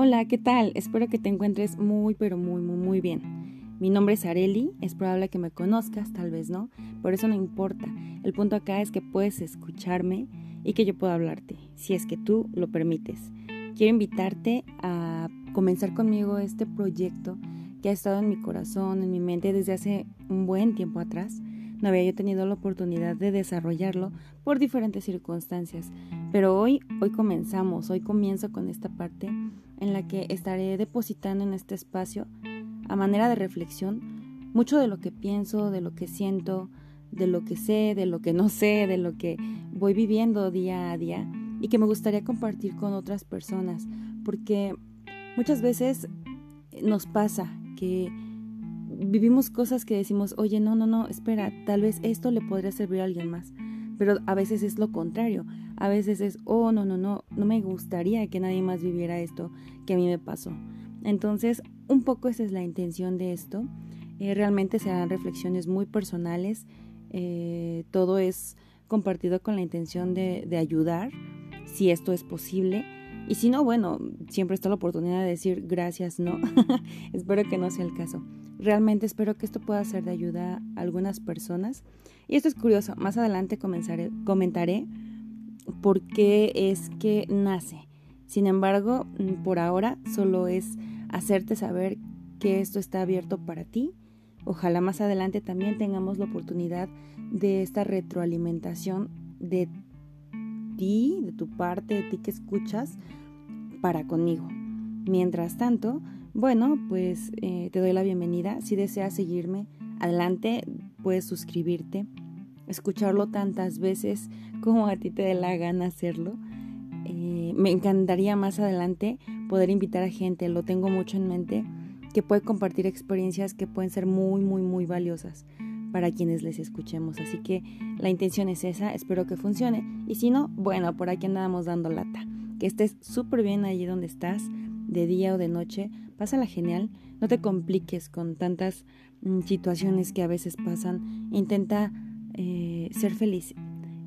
Hola, ¿qué tal? Espero que te encuentres muy, pero muy, muy, muy bien. Mi nombre es Areli, es probable que me conozcas, tal vez no, por eso no importa. El punto acá es que puedes escucharme y que yo pueda hablarte, si es que tú lo permites. Quiero invitarte a comenzar conmigo este proyecto que ha estado en mi corazón, en mi mente desde hace un buen tiempo atrás. No había yo tenido la oportunidad de desarrollarlo por diferentes circunstancias, pero hoy, hoy comenzamos, hoy comienzo con esta parte en la que estaré depositando en este espacio, a manera de reflexión, mucho de lo que pienso, de lo que siento, de lo que sé, de lo que no sé, de lo que voy viviendo día a día y que me gustaría compartir con otras personas, porque muchas veces nos pasa que vivimos cosas que decimos, oye, no, no, no, espera, tal vez esto le podría servir a alguien más. Pero a veces es lo contrario. A veces es, oh, no, no, no, no me gustaría que nadie más viviera esto que a mí me pasó. Entonces, un poco esa es la intención de esto. Eh, realmente serán reflexiones muy personales. Eh, todo es compartido con la intención de, de ayudar, si esto es posible. Y si no, bueno, siempre está la oportunidad de decir gracias, no. Espero que no sea el caso. Realmente espero que esto pueda ser de ayuda a algunas personas. Y esto es curioso, más adelante comenzaré, comentaré por qué es que nace. Sin embargo, mm, por ahora solo es hacerte saber que esto está abierto para ti. Ojalá más adelante también tengamos la oportunidad de esta retroalimentación de ti, de tu parte, de ti que escuchas, para conmigo. Mientras tanto, bueno, pues eh, te doy la bienvenida. Si deseas seguirme, adelante, puedes suscribirte, escucharlo tantas veces como a ti te dé la gana hacerlo. Eh, me encantaría más adelante poder invitar a gente, lo tengo mucho en mente, que puede compartir experiencias que pueden ser muy, muy, muy valiosas para quienes les escuchemos. Así que la intención es esa, espero que funcione. Y si no, bueno, por aquí andamos dando lata. Que estés súper bien allí donde estás de día o de noche, pásala genial, no te compliques con tantas mm, situaciones que a veces pasan, intenta eh, ser feliz,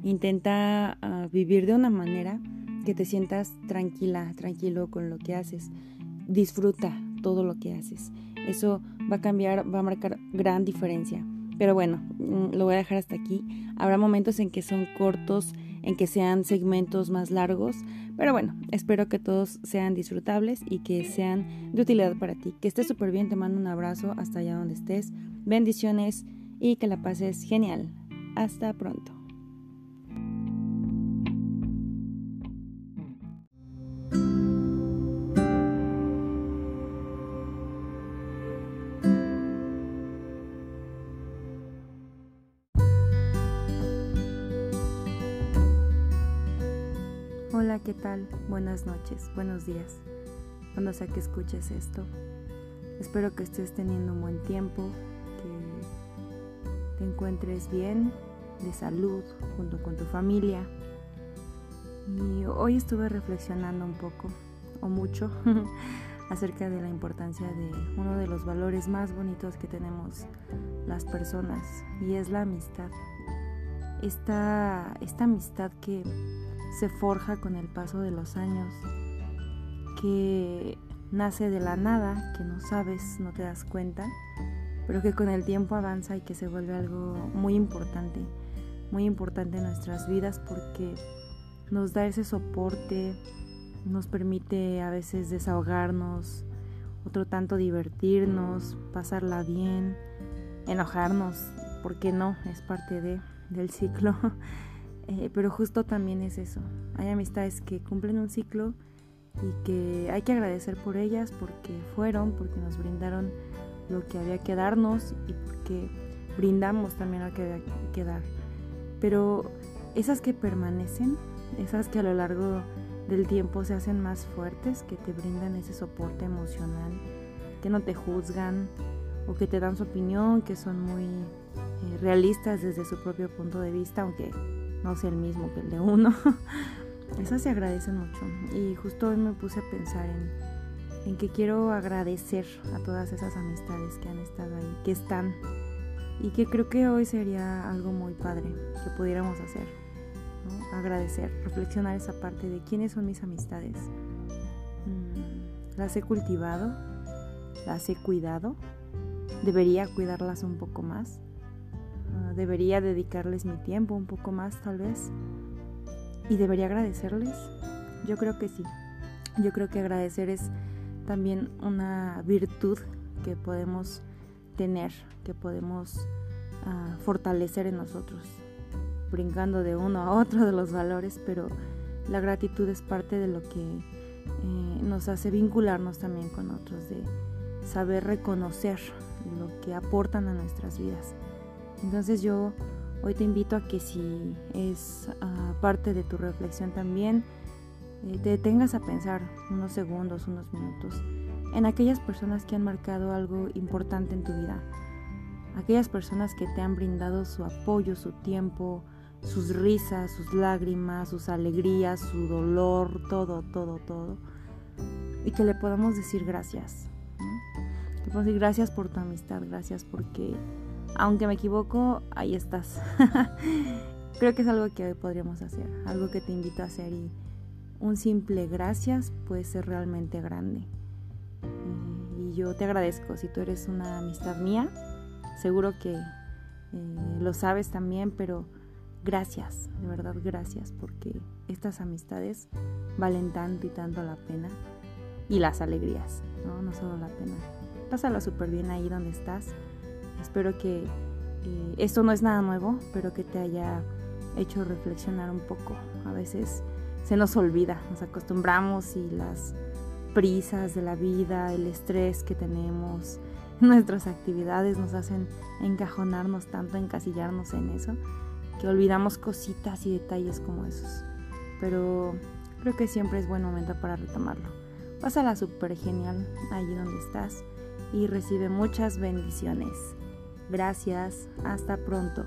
intenta ah, vivir de una manera que te sientas tranquila, tranquilo con lo que haces, disfruta todo lo que haces, eso va a cambiar, va a marcar gran diferencia. Pero bueno, mm, lo voy a dejar hasta aquí. Habrá momentos en que son cortos, en que sean segmentos más largos, pero bueno, espero que todos sean disfrutables y que sean de utilidad para ti. Que estés súper bien, te mando un abrazo hasta allá donde estés. Bendiciones y que la pases genial. Hasta pronto. Hola, ¿qué tal? Buenas noches, buenos días, cuando sea que escuches esto. Espero que estés teniendo un buen tiempo, encuentres bien, de salud, junto con tu familia. Y hoy estuve reflexionando un poco, o mucho, acerca de la importancia de uno de los valores más bonitos que tenemos las personas, y es la amistad. Esta, esta amistad que se forja con el paso de los años, que nace de la nada, que no sabes, no te das cuenta, pero que con el tiempo avanza y que se vuelve algo muy importante, muy importante en nuestras vidas porque nos da ese soporte, nos permite a veces desahogarnos, otro tanto divertirnos, pasarla bien, enojarnos, porque no, es parte de, del ciclo. Eh, pero justo también es eso. Hay amistades que cumplen un ciclo y que hay que agradecer por ellas porque fueron, porque nos brindaron lo que había que darnos y porque brindamos también lo que había que dar. Pero esas que permanecen, esas que a lo largo del tiempo se hacen más fuertes, que te brindan ese soporte emocional, que no te juzgan o que te dan su opinión, que son muy eh, realistas desde su propio punto de vista, aunque no sea el mismo que el de uno. Esas se agradecen mucho. Y justo hoy me puse a pensar en, en que quiero agradecer a todas esas amistades que han estado ahí, que están. Y que creo que hoy sería algo muy padre que pudiéramos hacer. Agradecer, reflexionar esa parte de quiénes son mis amistades. Mm, las he cultivado, las he cuidado, debería cuidarlas un poco más, ah, debería dedicarles mi tiempo un poco más tal vez y debería agradecerles. Yo creo que sí, yo creo que agradecer es también una virtud que podemos tener, que podemos ah, fortalecer en nosotros, brincando de uno a otro de los valores, pero la gratitud es parte de lo que eh, nos hace vincularnos también con otros, de saber reconocer lo que aportan a nuestras vidas. Entonces yo hoy te invito a que si es ah, parte de tu reflexión también, te detengas a pensar unos segundos, unos minutos en aquellas personas que han marcado algo importante en tu vida, aquellas personas que te han brindado su apoyo, su tiempo, sus risas, sus lágrimas, sus alegrías, su dolor, todo, todo, todo. Y que le podamos decir gracias. Que podamos decir gracias por tu amistad, gracias porque, aunque me equivoco, ahí estás. Creo que es algo que podríamos hacer, algo que te invito a hacer y un simple gracias puede ser realmente grande. Y yo te agradezco si tú eres una amistad mía, seguro que eh, lo sabes también, pero Gracias, de verdad gracias, porque estas amistades valen tanto y tanto la pena. Y las alegrías, ¿no? No solo la pena. Pásala súper bien ahí donde estás. Espero que eh, esto no es nada nuevo, pero que te haya hecho reflexionar un poco. A veces se nos olvida, nos acostumbramos y las prisas de la vida, el estrés que tenemos, nuestras actividades nos hacen encajonarnos tanto, encasillarnos en eso que olvidamos cositas y detalles como esos. Pero creo que siempre es buen momento para retomarlo. Pásala súper genial allí donde estás y recibe muchas bendiciones. Gracias, hasta pronto.